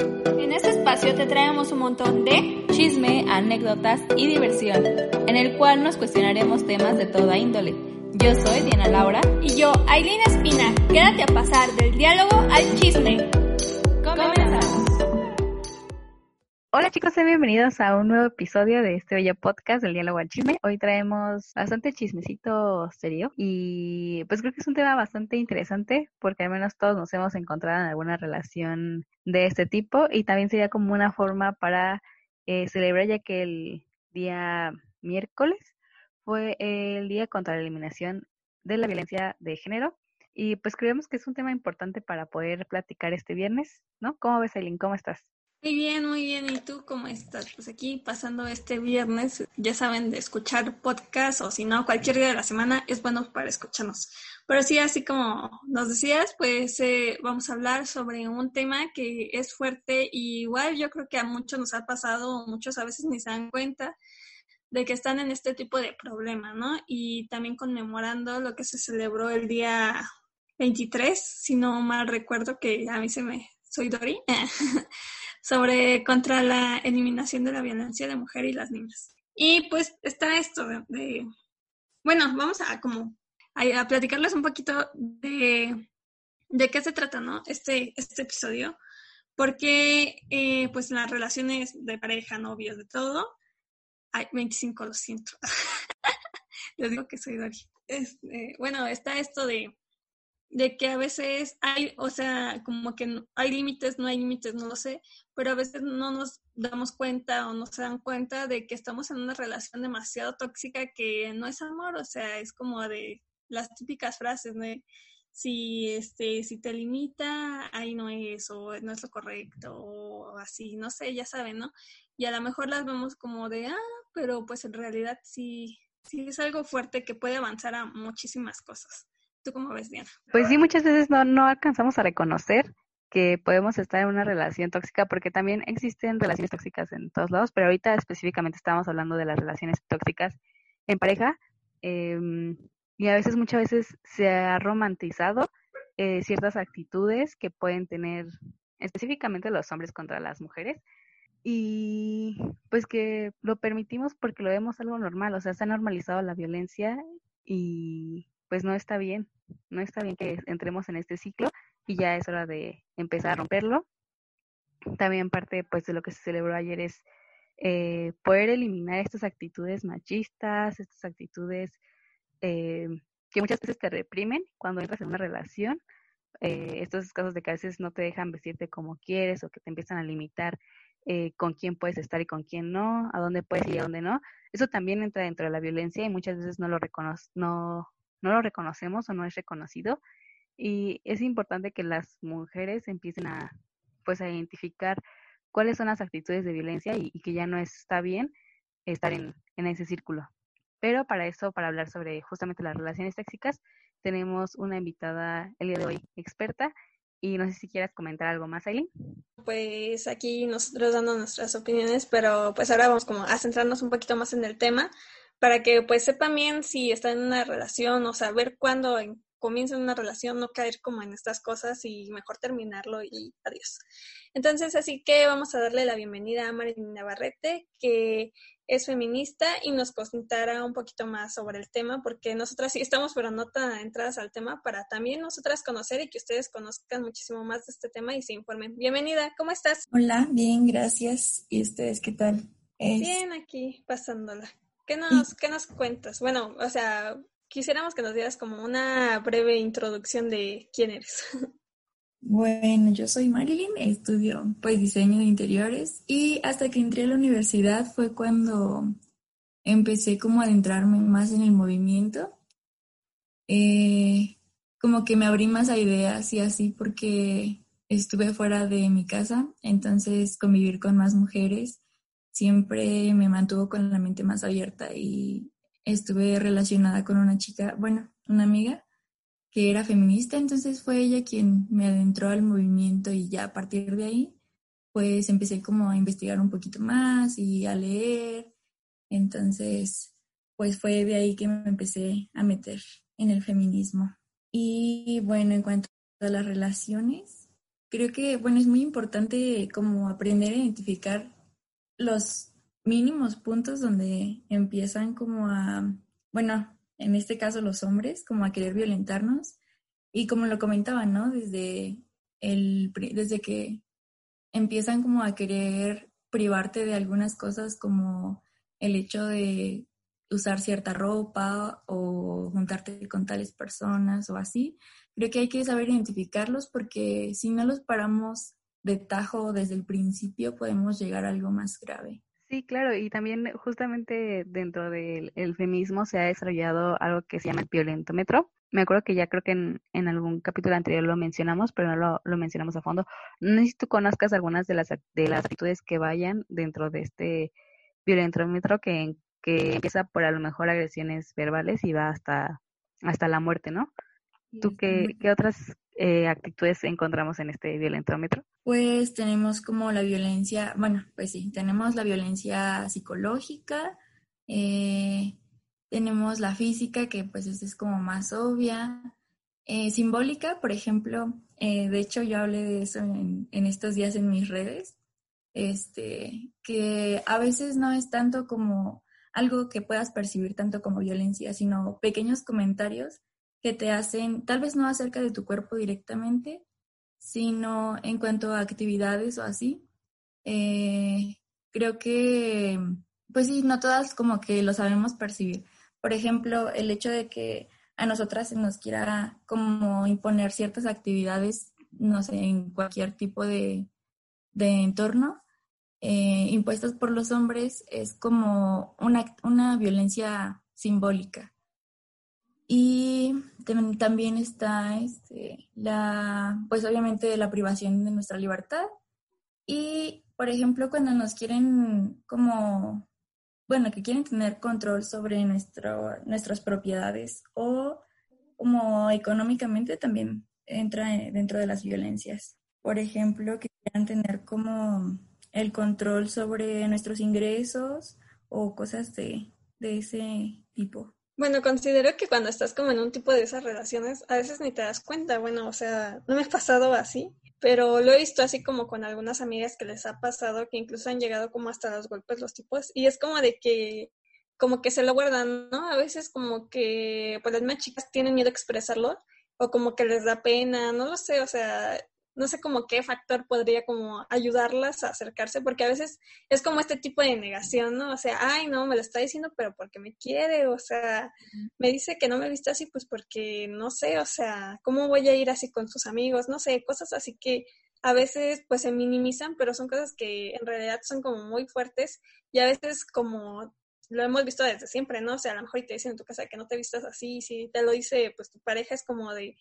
En este espacio te traemos un montón de chisme, anécdotas y diversión, en el cual nos cuestionaremos temas de toda índole. Yo soy Diana Laura y yo, Aileen Espina. Quédate a pasar del diálogo al chisme. Hola chicos, sean bienvenidos a un nuevo episodio de este bello podcast del diálogo al chisme. Hoy traemos bastante chismecito serio y pues creo que es un tema bastante interesante porque al menos todos nos hemos encontrado en alguna relación de este tipo y también sería como una forma para eh, celebrar ya que el día miércoles fue el día contra la eliminación de la violencia de género y pues creemos que es un tema importante para poder platicar este viernes, ¿no? ¿Cómo ves, Eileen? ¿Cómo estás? Muy bien, muy bien. ¿Y tú cómo estás? Pues aquí pasando este viernes, ya saben, de escuchar podcast o si no, cualquier día de la semana es bueno para escucharnos. Pero sí, así como nos decías, pues eh, vamos a hablar sobre un tema que es fuerte y igual yo creo que a muchos nos ha pasado, muchos a veces ni se dan cuenta de que están en este tipo de problema, ¿no? Y también conmemorando lo que se celebró el día 23, si no mal recuerdo, que a mí se me... Soy Dori. sobre contra la eliminación de la violencia de mujer y las niñas. Y pues está esto de, bueno, vamos a como a, platicarles un poquito de, de qué se trata, ¿no? Este, este episodio, porque eh, pues las relaciones de pareja, novios, de todo, hay 25, lo siento. Les digo que soy Dori. Este, bueno, está esto de de que a veces hay, o sea, como que hay límites, no hay límites, no lo sé, pero a veces no nos damos cuenta o no se dan cuenta de que estamos en una relación demasiado tóxica que no es amor, o sea, es como de las típicas frases, ¿no? Si, este, si te limita, ahí no es, o no es lo correcto, o así, no sé, ya saben, ¿no? Y a lo mejor las vemos como de, ah, pero pues en realidad sí, sí es algo fuerte que puede avanzar a muchísimas cosas. ¿Tú cómo ves, Diana? Pues sí, muchas veces no, no alcanzamos a reconocer que podemos estar en una relación tóxica, porque también existen relaciones tóxicas en todos lados, pero ahorita específicamente estábamos hablando de las relaciones tóxicas en pareja, em, y a veces, muchas veces se ha romantizado eh, ciertas actitudes que pueden tener específicamente los hombres contra las mujeres, y pues que lo permitimos porque lo vemos algo normal, o sea, se ha normalizado la violencia y pues no está bien, no está bien que entremos en este ciclo y ya es hora de empezar a romperlo. También parte pues de lo que se celebró ayer es eh, poder eliminar estas actitudes machistas, estas actitudes eh, que muchas veces te reprimen cuando entras en una relación. Eh, estos casos de que a veces no te dejan vestirte como quieres o que te empiezan a limitar eh, con quién puedes estar y con quién no, a dónde puedes ir y a dónde no. Eso también entra dentro de la violencia y muchas veces no lo reconoce, no, no lo reconocemos o no es reconocido. Y es importante que las mujeres empiecen a, pues, a identificar cuáles son las actitudes de violencia y, que ya no está bien estar en, en ese círculo. Pero para eso, para hablar sobre justamente las relaciones tóxicas, tenemos una invitada el día de hoy experta y no sé si quieras comentar algo más, Aileen. Pues aquí nosotros dando nuestras opiniones, pero pues ahora vamos como a centrarnos un poquito más en el tema para que pues sepan bien si están en una relación o saber cuándo comienzan una relación, no caer como en estas cosas y mejor terminarlo y adiós. Entonces, así que vamos a darle la bienvenida a Marilyn Navarrete, que es feminista y nos contará un poquito más sobre el tema, porque nosotras sí estamos, pero no tan entradas al tema, para también nosotras conocer y que ustedes conozcan muchísimo más de este tema y se informen. Bienvenida, ¿cómo estás? Hola, bien, gracias. ¿Y ustedes qué tal? Bien, aquí pasándola. ¿Qué nos, ¿Qué nos cuentas? Bueno, o sea, quisiéramos que nos dieras como una breve introducción de quién eres. Bueno, yo soy Marilyn, estudio pues diseño de interiores y hasta que entré a la universidad fue cuando empecé como a adentrarme más en el movimiento. Eh, como que me abrí más a ideas y así porque estuve fuera de mi casa, entonces convivir con más mujeres siempre me mantuvo con la mente más abierta y estuve relacionada con una chica, bueno, una amiga que era feminista, entonces fue ella quien me adentró al movimiento y ya a partir de ahí pues empecé como a investigar un poquito más y a leer, entonces pues fue de ahí que me empecé a meter en el feminismo. Y bueno, en cuanto a las relaciones, creo que bueno, es muy importante como aprender a identificar los mínimos puntos donde empiezan como a, bueno, en este caso los hombres, como a querer violentarnos. Y como lo comentaba, ¿no? Desde, el, desde que empiezan como a querer privarte de algunas cosas como el hecho de usar cierta ropa o juntarte con tales personas o así. Creo que hay que saber identificarlos porque si no los paramos de tajo desde el principio podemos llegar a algo más grave. Sí, claro, y también justamente dentro del feminismo se ha desarrollado algo que se llama el violentómetro. Me acuerdo que ya creo que en, en algún capítulo anterior lo mencionamos, pero no lo, lo, mencionamos a fondo. No sé si tú conozcas algunas de las, de las actitudes que vayan dentro de este violentómetro que, que empieza por a lo mejor agresiones verbales y va hasta, hasta la muerte, ¿no? ¿Tú qué, qué otras eh, actitudes encontramos en este violentómetro? Pues tenemos como la violencia, bueno, pues sí, tenemos la violencia psicológica, eh, tenemos la física, que pues es como más obvia, eh, simbólica, por ejemplo, de hecho yo hablé de eso en, en, estos días en mis redes, este, que a veces no es tanto como algo que puedas percibir tanto como violencia, sino pequeños comentarios que te hacen, tal vez no acerca de tu cuerpo directamente, sino en cuanto a actividades o así. Eh, creo que, pues sí, no todas como que lo sabemos percibir. Por ejemplo, el hecho de que a nosotras se nos quiera como imponer ciertas actividades, no sé, en cualquier tipo de, de entorno, eh, impuestas por los hombres, es como una, una violencia simbólica. Y también está este, la, pues obviamente la privación de nuestra libertad. Y, por ejemplo, cuando nos quieren como, bueno, que quieren tener control sobre nuestro, nuestras propiedades o como económicamente también entra dentro de las violencias. Por ejemplo, que quieran tener como el control sobre nuestros ingresos o cosas de, de ese tipo. Bueno, considero que cuando estás como en un tipo de esas relaciones, a veces ni te das cuenta. Bueno, o sea, no me ha pasado así, pero lo he visto así como con algunas amigas que les ha pasado, que incluso han llegado como hasta los golpes los tipos, y es como de que, como que se lo guardan, ¿no? A veces como que, pues las más chicas tienen miedo a expresarlo, o como que les da pena, no lo sé, o sea, no sé como qué factor podría como ayudarlas a acercarse, porque a veces es como este tipo de negación, ¿no? O sea, ay, no, me lo está diciendo, pero porque me quiere, o sea, me dice que no me viste así, pues porque no sé, o sea, ¿cómo voy a ir así con sus amigos? No sé, cosas así que a veces pues se minimizan, pero son cosas que en realidad son como muy fuertes y a veces como lo hemos visto desde siempre, ¿no? O sea, a lo mejor te dicen en tu casa que no te vistas así, si te lo dice pues tu pareja es como de,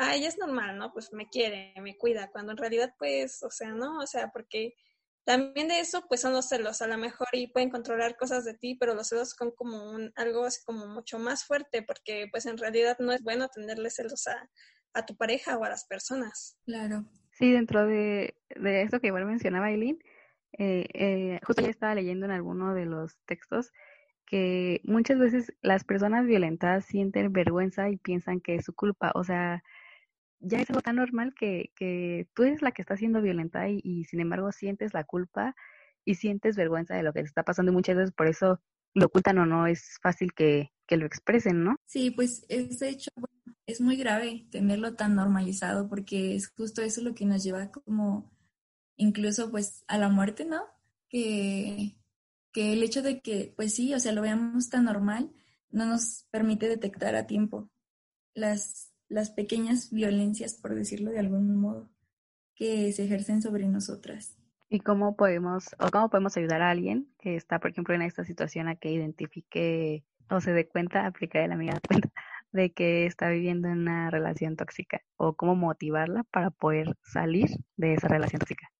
ah, ella es normal, ¿no? Pues me quiere, me cuida, cuando en realidad, pues, o sea, ¿no? O sea, porque también de eso, pues son los celos, a lo mejor y pueden controlar cosas de ti, pero los celos son como un, algo así como mucho más fuerte, porque pues en realidad no es bueno tenerle celos a, a tu pareja o a las personas. Claro. Sí, dentro de, de esto que igual mencionaba Aileen, eh, eh, justo ya estaba leyendo en alguno de los textos que muchas veces las personas violentadas sienten vergüenza y piensan que es su culpa, o sea, ya es algo tan normal que, que tú eres la que está siendo violentada y, sin embargo sientes la culpa y sientes vergüenza de lo que te está pasando y muchas veces por eso lo ocultan o no es fácil que, que lo expresen, ¿no? Sí, pues ese hecho es muy grave tenerlo tan normalizado porque es justo eso lo que nos lleva como incluso pues a la muerte, ¿no? Que, que el hecho de que pues sí, o sea, lo veamos tan normal no nos permite detectar a tiempo las las pequeñas violencias, por decirlo de algún modo, que se ejercen sobre nosotras. ¿Y cómo podemos, o cómo podemos ayudar a alguien que está, por ejemplo, en esta situación a que identifique o se dé cuenta, aplicar la amiga cuenta, de que está viviendo en una relación tóxica o cómo motivarla para poder salir de esa relación tóxica?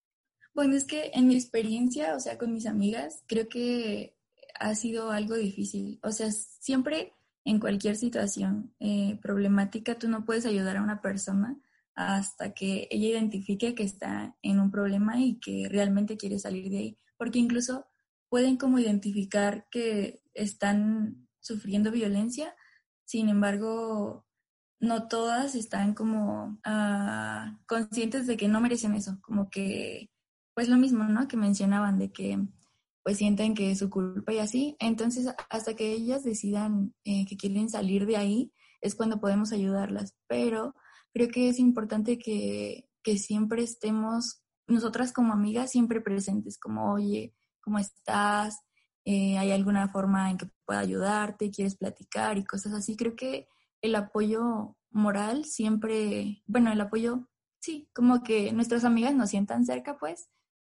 Bueno, es que en mi experiencia, o sea, con mis amigas, creo que ha sido algo difícil. O sea, siempre en cualquier situación eh, problemática, tú no puedes ayudar a una persona hasta que ella identifique que está en un problema y que realmente quiere salir de ahí. Porque incluso pueden como identificar que están sufriendo violencia, sin embargo, no todas están como uh, conscientes de que no merecen eso, como que, pues lo mismo, ¿no? Que mencionaban de que pues sienten que es su culpa y así. Entonces, hasta que ellas decidan eh, que quieren salir de ahí, es cuando podemos ayudarlas. Pero creo que es importante que, que siempre estemos, nosotras como amigas, siempre presentes, como, oye, ¿cómo estás? Eh, ¿Hay alguna forma en que pueda ayudarte? ¿Quieres platicar? Y cosas así. Creo que el apoyo moral siempre, bueno, el apoyo, sí, como que nuestras amigas nos sientan cerca, pues,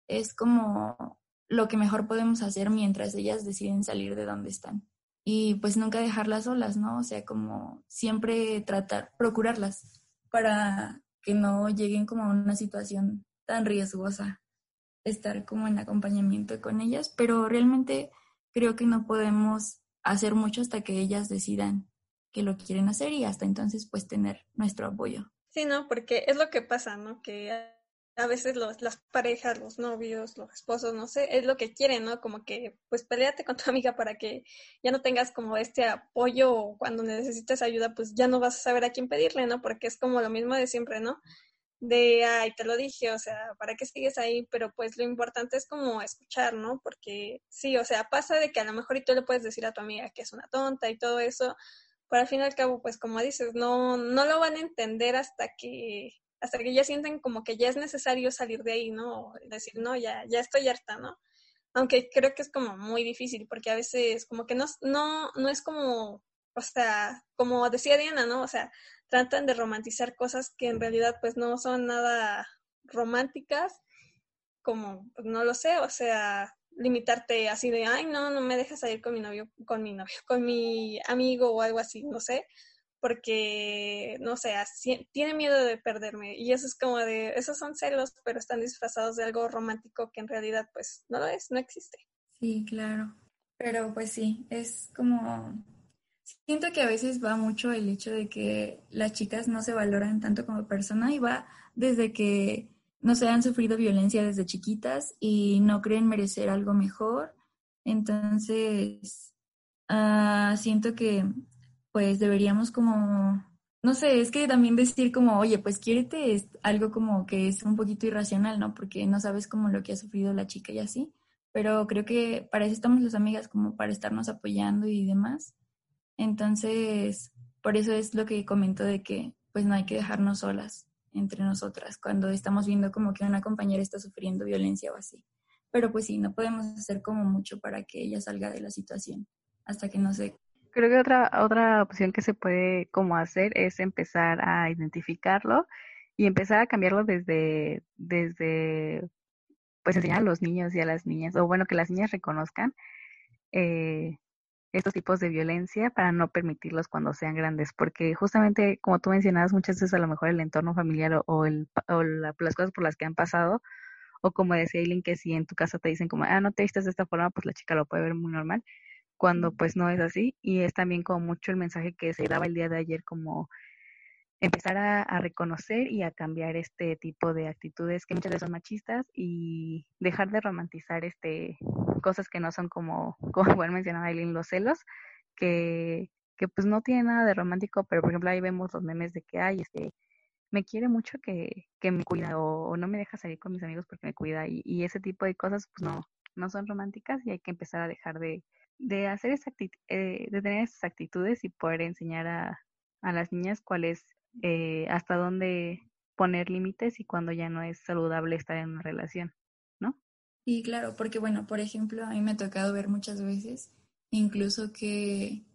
es como lo que mejor podemos hacer mientras ellas deciden salir de donde están. Y pues nunca dejarlas solas, ¿no? O sea, como siempre tratar, procurarlas para que no lleguen como a una situación tan riesgosa, estar como en acompañamiento con ellas, pero realmente creo que no podemos hacer mucho hasta que ellas decidan que lo quieren hacer y hasta entonces pues tener nuestro apoyo. Sí, no, porque es lo que pasa, ¿no? Que a veces los, las parejas, los novios, los esposos, no sé, es lo que quieren, ¿no? Como que, pues, peleate con tu amiga para que ya no tengas como este apoyo o cuando necesites ayuda, pues ya no vas a saber a quién pedirle, ¿no? Porque es como lo mismo de siempre, ¿no? De, ay, te lo dije, o sea, ¿para qué sigues ahí? Pero pues lo importante es como escuchar, ¿no? Porque sí, o sea, pasa de que a lo mejor y tú le puedes decir a tu amiga que es una tonta y todo eso, pero al fin y al cabo, pues como dices, no, no lo van a entender hasta que hasta que ya sienten como que ya es necesario salir de ahí, ¿no? Decir, no, ya, ya estoy harta, ¿no? Aunque creo que es como muy difícil, porque a veces como que no, no, no es como, o sea, como decía Diana, ¿no? O sea, tratan de romantizar cosas que en realidad pues no son nada románticas, como, pues no lo sé, o sea, limitarte así de, ay, no, no me dejas salir con mi novio, con mi novio, con mi amigo o algo así, no sé porque, no sé, tiene miedo de perderme. Y eso es como de, esos son celos, pero están disfrazados de algo romántico que en realidad pues no lo es, no existe. Sí, claro. Pero pues sí, es como, siento que a veces va mucho el hecho de que las chicas no se valoran tanto como persona y va desde que no se han sufrido violencia desde chiquitas y no creen merecer algo mejor. Entonces, uh, siento que pues deberíamos como, no sé, es que también decir como, oye, pues quiérete es algo como que es un poquito irracional, ¿no? Porque no sabes como lo que ha sufrido la chica y así, pero creo que para eso estamos las amigas, como para estarnos apoyando y demás. Entonces, por eso es lo que comento de que pues no hay que dejarnos solas entre nosotras cuando estamos viendo como que una compañera está sufriendo violencia o así. Pero pues sí, no podemos hacer como mucho para que ella salga de la situación hasta que no se Creo que otra, otra opción que se puede como hacer es empezar a identificarlo y empezar a cambiarlo desde, desde pues enseñar a los niños y a las niñas, o bueno, que las niñas reconozcan eh, estos tipos de violencia para no permitirlos cuando sean grandes, porque justamente como tú mencionabas, muchas veces a lo mejor el entorno familiar o, o, el, o las cosas por las que han pasado, o como decía Eileen, que si en tu casa te dicen como, ah, no te vistes de esta forma, pues la chica lo puede ver muy normal, cuando pues no es así y es también como mucho el mensaje que se daba el día de ayer como empezar a, reconocer y a cambiar este tipo de actitudes que muchas veces son machistas y dejar de romantizar este cosas que no son como como bueno mencionaba Aileen los celos que que pues no tiene nada de romántico pero por ejemplo ahí vemos los memes de que ay este me quiere mucho que, que me cuida o, no me deja salir con mis amigos porque me cuida y, y ese tipo de cosas pues no no son románticas y hay que empezar a dejar de, de hacer eh, de tener esas actitudes y poder enseñar a, a las niñas cuál es, eh, hasta dónde poner límites y cuando ya no es saludable estar en una relación, ¿no? Sí, claro, porque bueno, por ejemplo, a mí me ha tocado ver muchas veces, incluso que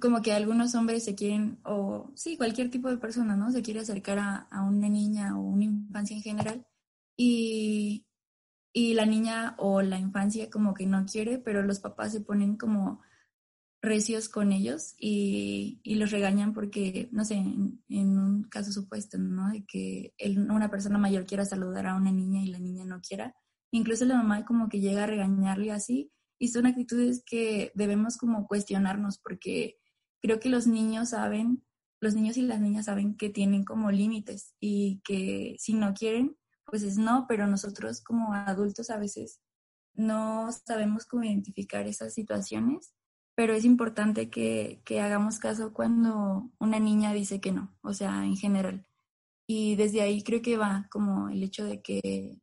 como que algunos hombres se quieren, o sí, cualquier tipo de persona, ¿no? Se quiere acercar a, a una niña o una infancia en general y y la niña o la infancia como que no quiere, pero los papás se ponen como recios con ellos y, y, los regañan porque, no sé, en, un caso supuesto, ¿no? De que una persona mayor quiera saludar a una niña y la niña no quiera. Incluso la mamá como que llega a regañarle así y son actitudes que debemos como cuestionarnos porque creo que los niños saben, los niños y las niñas saben que tienen como límites y que si no quieren, pues es no, pero nosotros como adultos a veces no sabemos cómo identificar esas situaciones, pero es importante que, que hagamos caso cuando una niña dice que no, o sea, en general. Y desde ahí creo que va como el hecho de que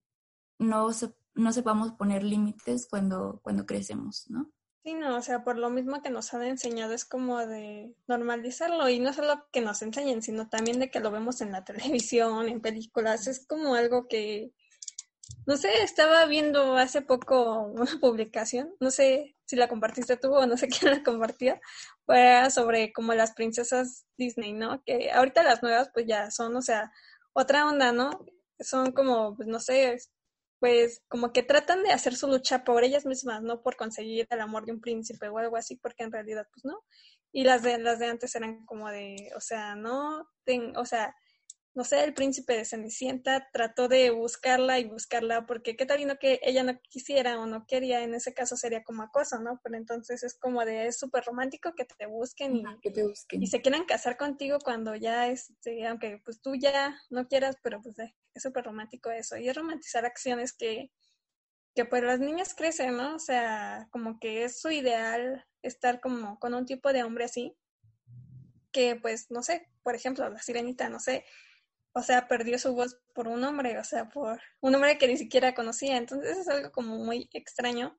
no, no sepamos poner límites cuando, cuando crecemos, ¿no? Sí, no, o sea, por lo mismo que nos han enseñado es como de normalizarlo y no solo que nos enseñen, sino también de que lo vemos en la televisión, en películas, es como algo que, no sé, estaba viendo hace poco una publicación, no sé si la compartiste tú o no sé quién la compartió, fue sobre como las princesas Disney, ¿no? Que ahorita las nuevas pues ya son, o sea, otra onda, ¿no? Son como, pues no sé, pues como que tratan de hacer su lucha por ellas mismas, no por conseguir el amor de un príncipe o algo así, porque en realidad pues no. Y las de las de antes eran como de, o sea, no, ten, o sea, no sé, el príncipe de Cenicienta trató de buscarla y buscarla porque qué tal y no que ella no quisiera o no quería, en ese caso sería como acoso, ¿no? Pero entonces es como de, es súper romántico que te busquen y, que te busquen. y se quieran casar contigo cuando ya, este, aunque pues tú ya no quieras, pero pues eh, es súper romántico eso. Y es romantizar acciones que, que pues las niñas crecen, ¿no? O sea, como que es su ideal estar como con un tipo de hombre así, que pues, no sé, por ejemplo, la sirenita, no sé, o sea, perdió su voz por un hombre, o sea, por un hombre que ni siquiera conocía. Entonces es algo como muy extraño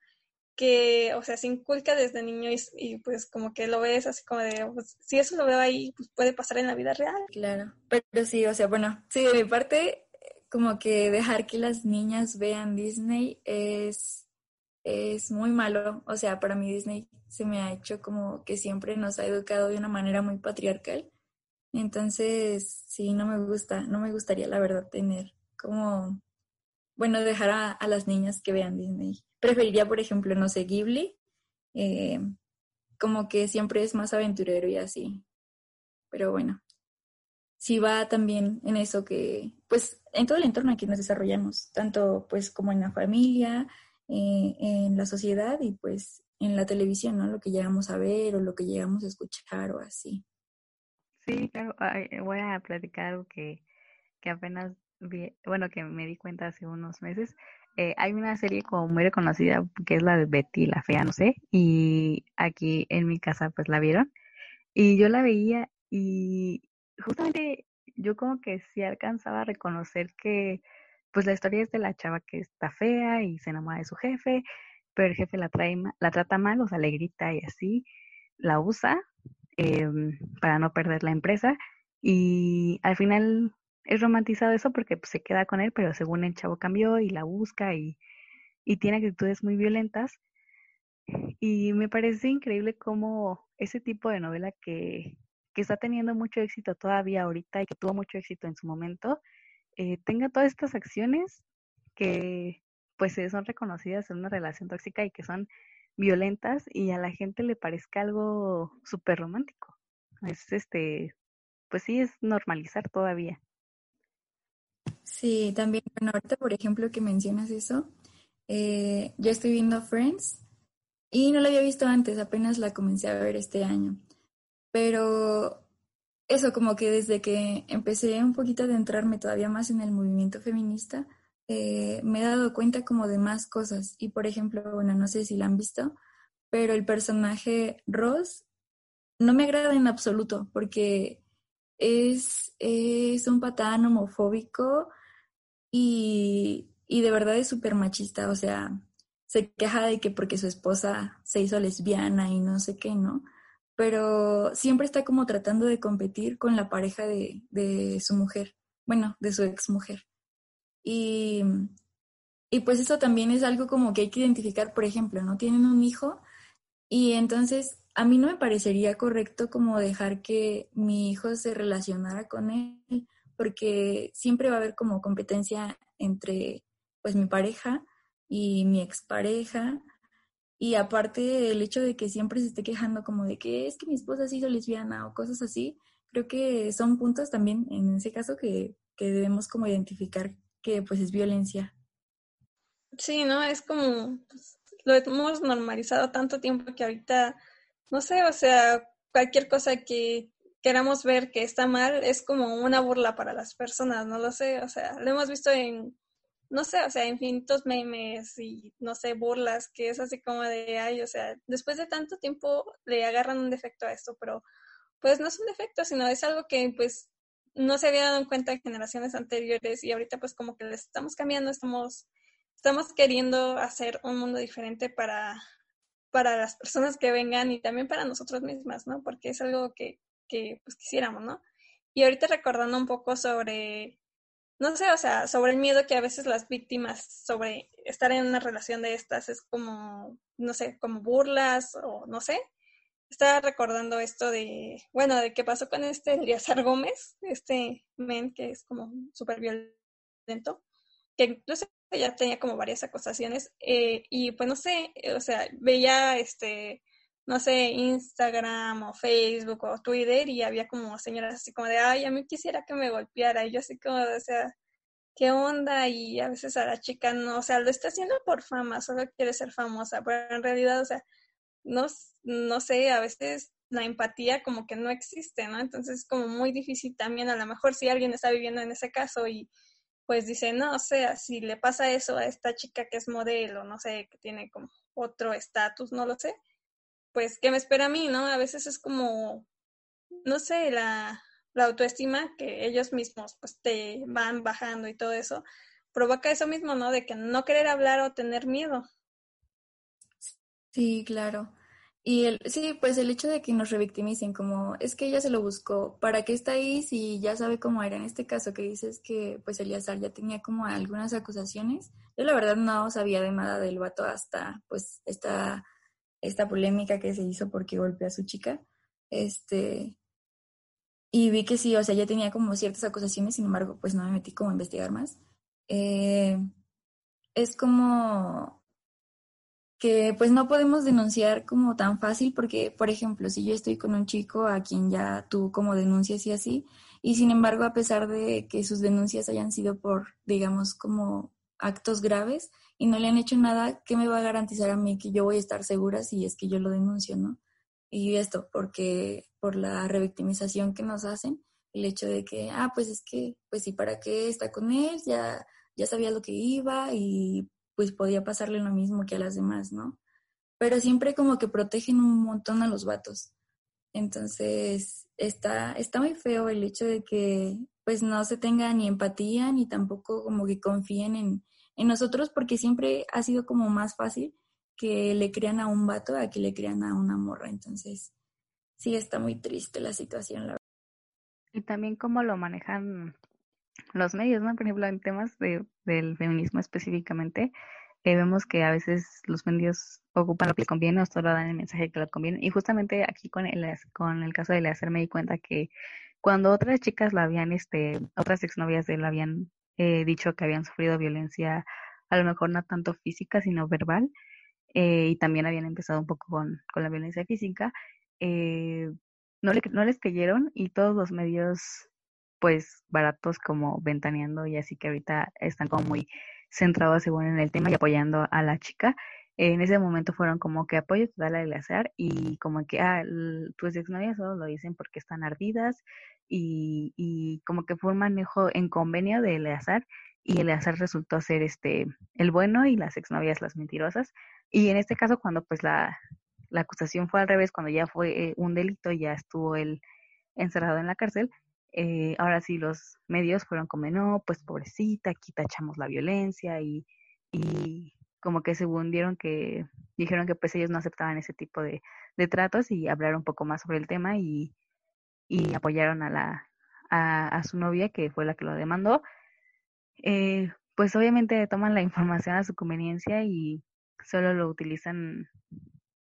que, o sea, se inculca desde niño y, pues como que lo ves así como de, pues, si eso lo veo ahí, pues puede pasar en la vida real. Claro, pero sí, o sea, bueno, sí, de mi parte, como que dejar que las niñas vean Disney es, es muy malo. O sea, para mí Disney se me ha hecho como que siempre nos ha educado de una manera muy patriarcal entonces, sí, no me gusta, no me gustaría la verdad tener como, bueno, dejar a, las niñas que vean Disney. Preferiría, por ejemplo, no sé, Ghibli, eh, como que siempre es más aventurero y así. Pero bueno, sí va también en eso que, pues, en todo el entorno aquí nos desarrollamos, tanto pues como en la familia, eh, en la sociedad y pues en la televisión, ¿no? Lo que llegamos a ver o lo que llegamos a escuchar o así. Sí, claro, voy a platicar algo que, que apenas vi, bueno, que me di cuenta hace unos meses. Eh, hay una serie como muy reconocida que es la de Betty la Fea, no sé, y aquí en mi casa pues la vieron y yo la veía y justamente yo como que sí alcanzaba a reconocer que pues la historia es de la chava que está fea y se enamora de su jefe, pero el jefe la, trae, la trata mal, o sea, le grita y así, la usa Em, para no perder la empresa. Y al final es romantizado eso porque pues, se queda con él, pero según el chavo cambió y la busca y, y tiene actitudes muy violentas. Y me parece increíble cómo ese tipo de novela que, que está teniendo mucho éxito todavía ahorita y que tuvo mucho éxito en su momento, eh, tenga todas estas acciones que pues son reconocidas en una relación tóxica y que son violentas y a la gente le parezca algo súper romántico. Es este, pues sí, es normalizar todavía. Sí, también, bueno, ahorita por ejemplo que mencionas eso, eh, yo estoy viendo Friends y no la había visto antes, apenas la comencé a ver este año. Pero eso, como que desde que empecé un poquito a adentrarme todavía más en el movimiento feminista, eh, me he dado cuenta como de más cosas. Y por ejemplo, bueno, no sé si la han visto, pero el personaje Ross no me agrada en absoluto porque es, es un patán homofóbico y, y de verdad es súper machista. O sea, se queja de que porque su esposa se hizo lesbiana y no sé qué, ¿no? Pero siempre está como tratando de competir con la pareja de, de su mujer, bueno, de su ex mujer. Y, y pues eso también es algo como que hay que identificar, por ejemplo, ¿no? Tienen un hijo y entonces a mí no me parecería correcto como dejar que mi hijo se relacionara con él, porque siempre va a haber como competencia entre pues mi pareja y mi expareja Y aparte el hecho de que siempre se esté quejando como de que es que mi esposa se hizo lesbiana o cosas así, creo que son puntos también en ese caso que, que debemos como identificar que pues es violencia. Sí, ¿no? Es como, pues, lo hemos normalizado tanto tiempo que ahorita, no sé, o sea, cualquier cosa que queramos ver que está mal es como una burla para las personas, no lo sé, o sea, lo hemos visto en no sé, o sea, infinitos memes y, no sé, burlas, que es así como de, ay, o sea, después de tanto tiempo le agarran un defecto a esto, pero pues no es un defecto, sino es algo que pues no se había dado en cuenta en generaciones anteriores y ahorita pues como que le estamos cambiando, estamos, estamos queriendo hacer un mundo diferente para, para las personas que vengan y también para nosotros mismas, ¿no? Porque es algo que, que pues quisiéramos, ¿no? Y ahorita recordando un poco sobre no sé, o sea, sobre el miedo que a veces las víctimas sobre estar en una relación de estas es como, no sé, como burlas o no sé. Estaba recordando esto de, bueno, de qué pasó con este Eliazar Gómez, este men que es como súper violento, que incluso ya tenía como varias acusaciones, eh, y pues no sé, o sea, veía este no sé, Instagram o Facebook o Twitter y había como señoras así como de, ay, a mí quisiera que me golpeara. Y yo así como, o sea, ¿qué onda? Y a veces a la chica no, o sea, lo está haciendo por fama, solo quiere ser famosa, pero en realidad, o sea, no, no sé, a veces la empatía como que no existe, ¿no? Entonces es como muy difícil también, a lo mejor si alguien está viviendo en ese caso y pues dice, no, o sea, si le pasa eso a esta chica que es modelo, no sé, que tiene como otro estatus, no lo sé, pues, ¿qué me espera a mí, no? A veces es como, no sé, la, la autoestima que ellos mismos pues te van bajando y todo eso, provoca eso mismo, ¿no? De que no querer hablar o tener miedo. Sí, claro. Y el, sí, pues el hecho de que nos revictimicen, como es que ella se lo buscó, ¿para qué está ahí si ya sabe cómo era? En este caso que dices que pues Eliazar ya tenía como algunas acusaciones, yo la verdad no sabía de nada del vato hasta pues esta esta polémica que se hizo porque golpeó a su chica. Este, y vi que sí, o sea, ya tenía como ciertas acusaciones, sin embargo, pues no me metí como a investigar más. Eh, es como que pues no podemos denunciar como tan fácil porque, por ejemplo, si yo estoy con un chico a quien ya tuvo como denuncias y así, y sin embargo, a pesar de que sus denuncias hayan sido por, digamos, como actos graves, y no le han hecho nada, ¿qué me va a garantizar a mí que yo voy a estar segura si es que yo lo denuncio, no? Y esto, porque por la revictimización que nos hacen, el hecho de que, ah, pues es que, pues sí, ¿para qué está con él? Ya, ya sabía lo que iba y pues podía pasarle lo mismo que a las demás, ¿no? Pero siempre como que protegen un montón a los vatos. Entonces, está, está muy feo el hecho de que pues no se tenga ni empatía ni tampoco como que confíen en, en nosotros porque siempre ha sido como más fácil que le crean a un vato a que le crean a una morra. Entonces, sí está muy triste la situación, la verdad. Y también cómo lo manejan los medios, ¿no? Por ejemplo, en temas de, del feminismo específicamente, eh, vemos que a veces los medios ocupan lo que les conviene o solo dan el mensaje que les conviene. Y justamente aquí con el, con el caso de Leacer me di cuenta que cuando otras chicas la habían, este, otras exnovias de él la habían eh, dicho que habían sufrido violencia, a lo mejor no tanto física, sino verbal, eh, y también habían empezado un poco con, con la violencia física, eh, no, le, no les creyeron y todos los medios, pues baratos como ventaneando y así que ahorita están como muy centrados según en el tema y apoyando a la chica, en ese momento fueron como que apoyo total a Eleazar y como que, ah, tus exnovias solo lo dicen porque están ardidas y, y como que fue un manejo en convenio de Eleazar y Eleazar resultó ser este el bueno y las exnovias las mentirosas. Y en este caso cuando pues la, la acusación fue al revés, cuando ya fue eh, un delito, ya estuvo él encerrado en la cárcel, eh, ahora sí los medios fueron como, no, pues pobrecita, aquí tachamos la violencia y como que se hundieron que dijeron que pues ellos no aceptaban ese tipo de, de tratos y hablaron un poco más sobre el tema y, y apoyaron a la a, a, su novia que fue la que lo demandó. Eh, pues obviamente toman la información a su conveniencia y solo lo utilizan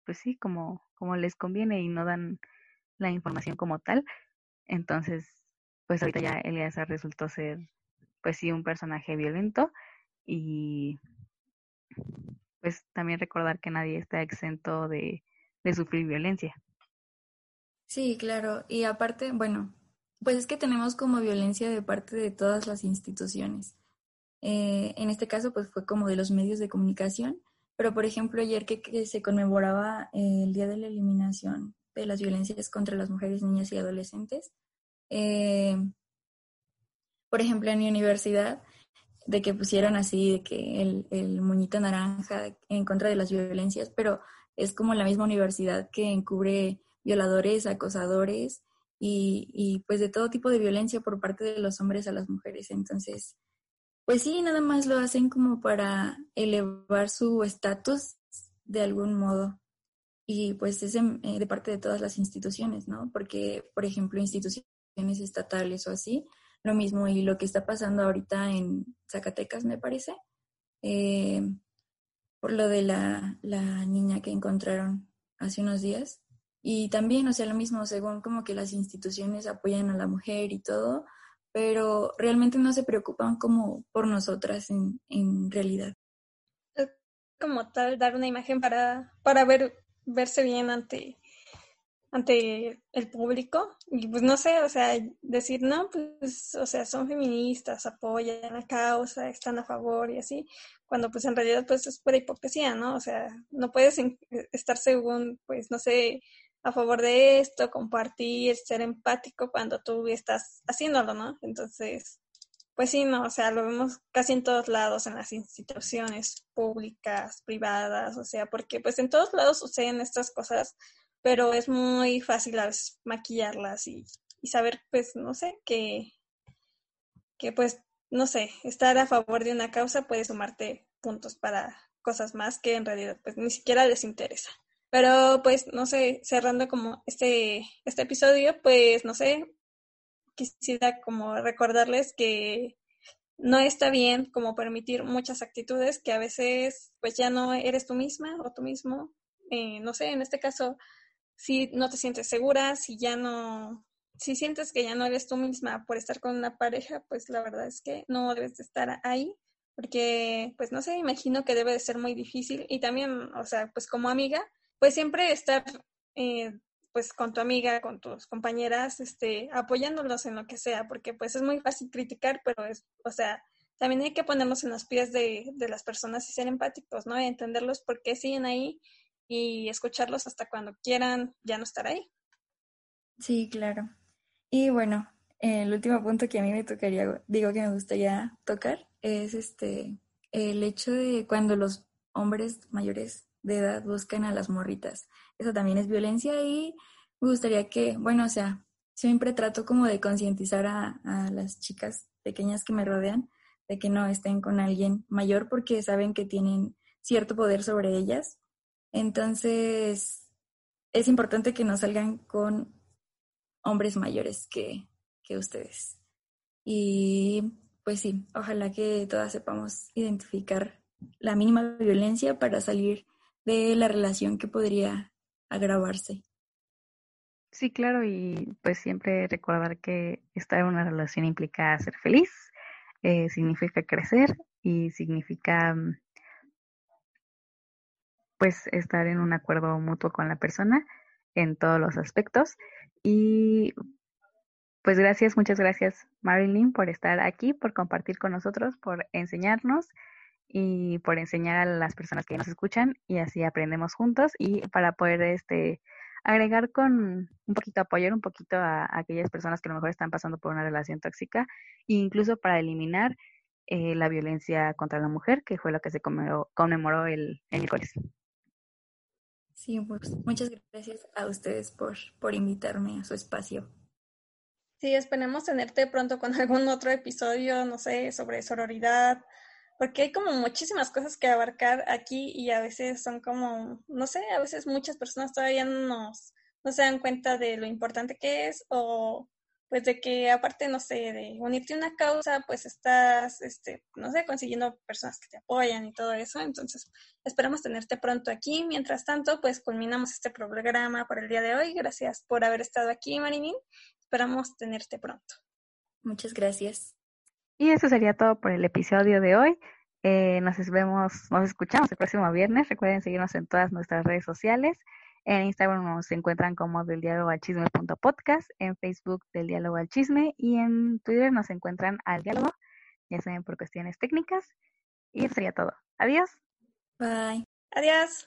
pues sí como como les conviene y no dan la información como tal. Entonces pues ahorita ya Eliasa resultó ser pues sí un personaje violento y pues también recordar que nadie está exento de, de sufrir violencia. Sí, claro. Y aparte, bueno, pues es que tenemos como violencia de parte de todas las instituciones. Eh, en este caso, pues fue como de los medios de comunicación, pero por ejemplo, ayer que, se conmemoraba el Día de la Eliminación de las Violencias contra las Mujeres, Niñas y Adolescentes, eh, por ejemplo, en mi universidad, de que pusieron así, de que el, el muñito naranja en contra de las violencias, pero es como la misma universidad que encubre violadores, acosadores y, y pues de todo tipo de violencia por parte de los hombres a las mujeres. Entonces, pues sí, nada más lo hacen como para elevar su estatus de algún modo. Y pues es eh, de parte de todas las instituciones, ¿no? Porque, por ejemplo, instituciones estatales o así, lo mismo. Y lo que está pasando ahorita en Zacatecas, me parece, eh, por lo de la, la niña que encontraron hace unos días. Y también, o sea, lo mismo, según como que las instituciones apoyan a la mujer y todo, pero realmente no se preocupan como por nosotras en, en realidad. Como tal, dar una imagen para, para ver, verse bien ante, ante el público y pues no sé, o sea, decir, no, pues, o sea, son feministas, apoyan la causa, están a favor y así, cuando pues en realidad pues es pura hipocresía, ¿no? O sea, no puedes estar según, pues, no sé, a favor de esto, compartir, ser empático cuando tú estás haciéndolo, ¿no? Entonces, pues sí, no, o sea, lo vemos casi en todos lados, en las instituciones públicas, privadas, o sea, porque pues en todos lados suceden estas cosas, pero es muy fácil veces maquillarlas y, y saber, pues, no sé, que, que pues, no sé, estar a favor de una causa puede sumarte puntos para cosas más que en realidad pues ni siquiera les interesa. Pero pues, no sé, cerrando como este, este episodio, pues, no sé, quisiera como recordarles que no está bien como permitir muchas actitudes que a veces pues ya no eres tú misma o tú mismo. Eh, no sé, en este caso, si no te sientes segura, si ya no, si sientes que ya no eres tú misma por estar con una pareja, pues la verdad es que no debes de estar ahí, porque pues no sé, imagino que debe de ser muy difícil y también, o sea, pues como amiga, pues siempre estar eh, pues con tu amiga, con tus compañeras, este, apoyándolos en lo que sea, porque pues es muy fácil criticar, pero es, o sea, también hay que ponernos en los pies de, de las personas y ser empáticos, ¿no? Y entenderlos por qué siguen ahí y escucharlos hasta cuando quieran ya no estar ahí. Sí, claro. Y bueno, el último punto que a mí me tocaría, digo que me gustaría tocar, es este, el hecho de cuando los hombres mayores de edad buscan a las morritas. Eso también es violencia y me gustaría que, bueno, o sea, siempre trato como de concientizar a, a las chicas pequeñas que me rodean de que no estén con alguien mayor porque saben que tienen cierto poder sobre ellas. Entonces, es importante que no salgan con hombres mayores que, que ustedes. Y pues sí, ojalá que todas sepamos identificar la mínima violencia para salir de la relación que podría agravarse. Sí, claro, y pues siempre recordar que estar en una relación implica ser feliz, eh, significa crecer y significa mm, pues estar en un acuerdo mutuo con la persona en todos los aspectos. Y pues gracias, muchas gracias Marilyn por estar aquí, por compartir con nosotros, por enseñarnos y por enseñar a las personas que nos escuchan y así aprendemos juntos y para poder este agregar con un poquito apoyar un poquito a, aquellas personas que a lo mejor están pasando por una relación tóxica e incluso para eliminar eh, la violencia contra la mujer que fue lo que se conmemoró, conmemoró el, el miércoles. Sí, pues muchas gracias a ustedes por, por invitarme a su espacio. Sí, esperemos tenerte pronto con algún otro episodio, no sé, sobre sororidad, porque hay como muchísimas cosas que abarcar aquí y a veces son como, no sé, a veces muchas personas todavía no, no se dan cuenta de lo importante que es o pues de que aparte, no sé, de unirte a una causa, pues estás, este, no sé, consiguiendo personas que te apoyan y todo eso. Entonces, esperamos tenerte pronto aquí. Mientras tanto, pues culminamos este programa por el día de hoy. Gracias por haber estado aquí, Marilyn. Esperamos tenerte pronto. Muchas gracias. Y eso sería todo por el episodio de hoy. Eh, nos vemos, nos escuchamos el próximo viernes. Recuerden seguirnos en todas nuestras redes sociales. En Instagram nos encuentran como del diálogo al chisme podcast, en Facebook del diálogo al chisme y en Twitter nos encuentran al diálogo, ya saben por cuestiones técnicas. Y eso sería todo. Adiós. Bye. Adiós.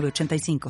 85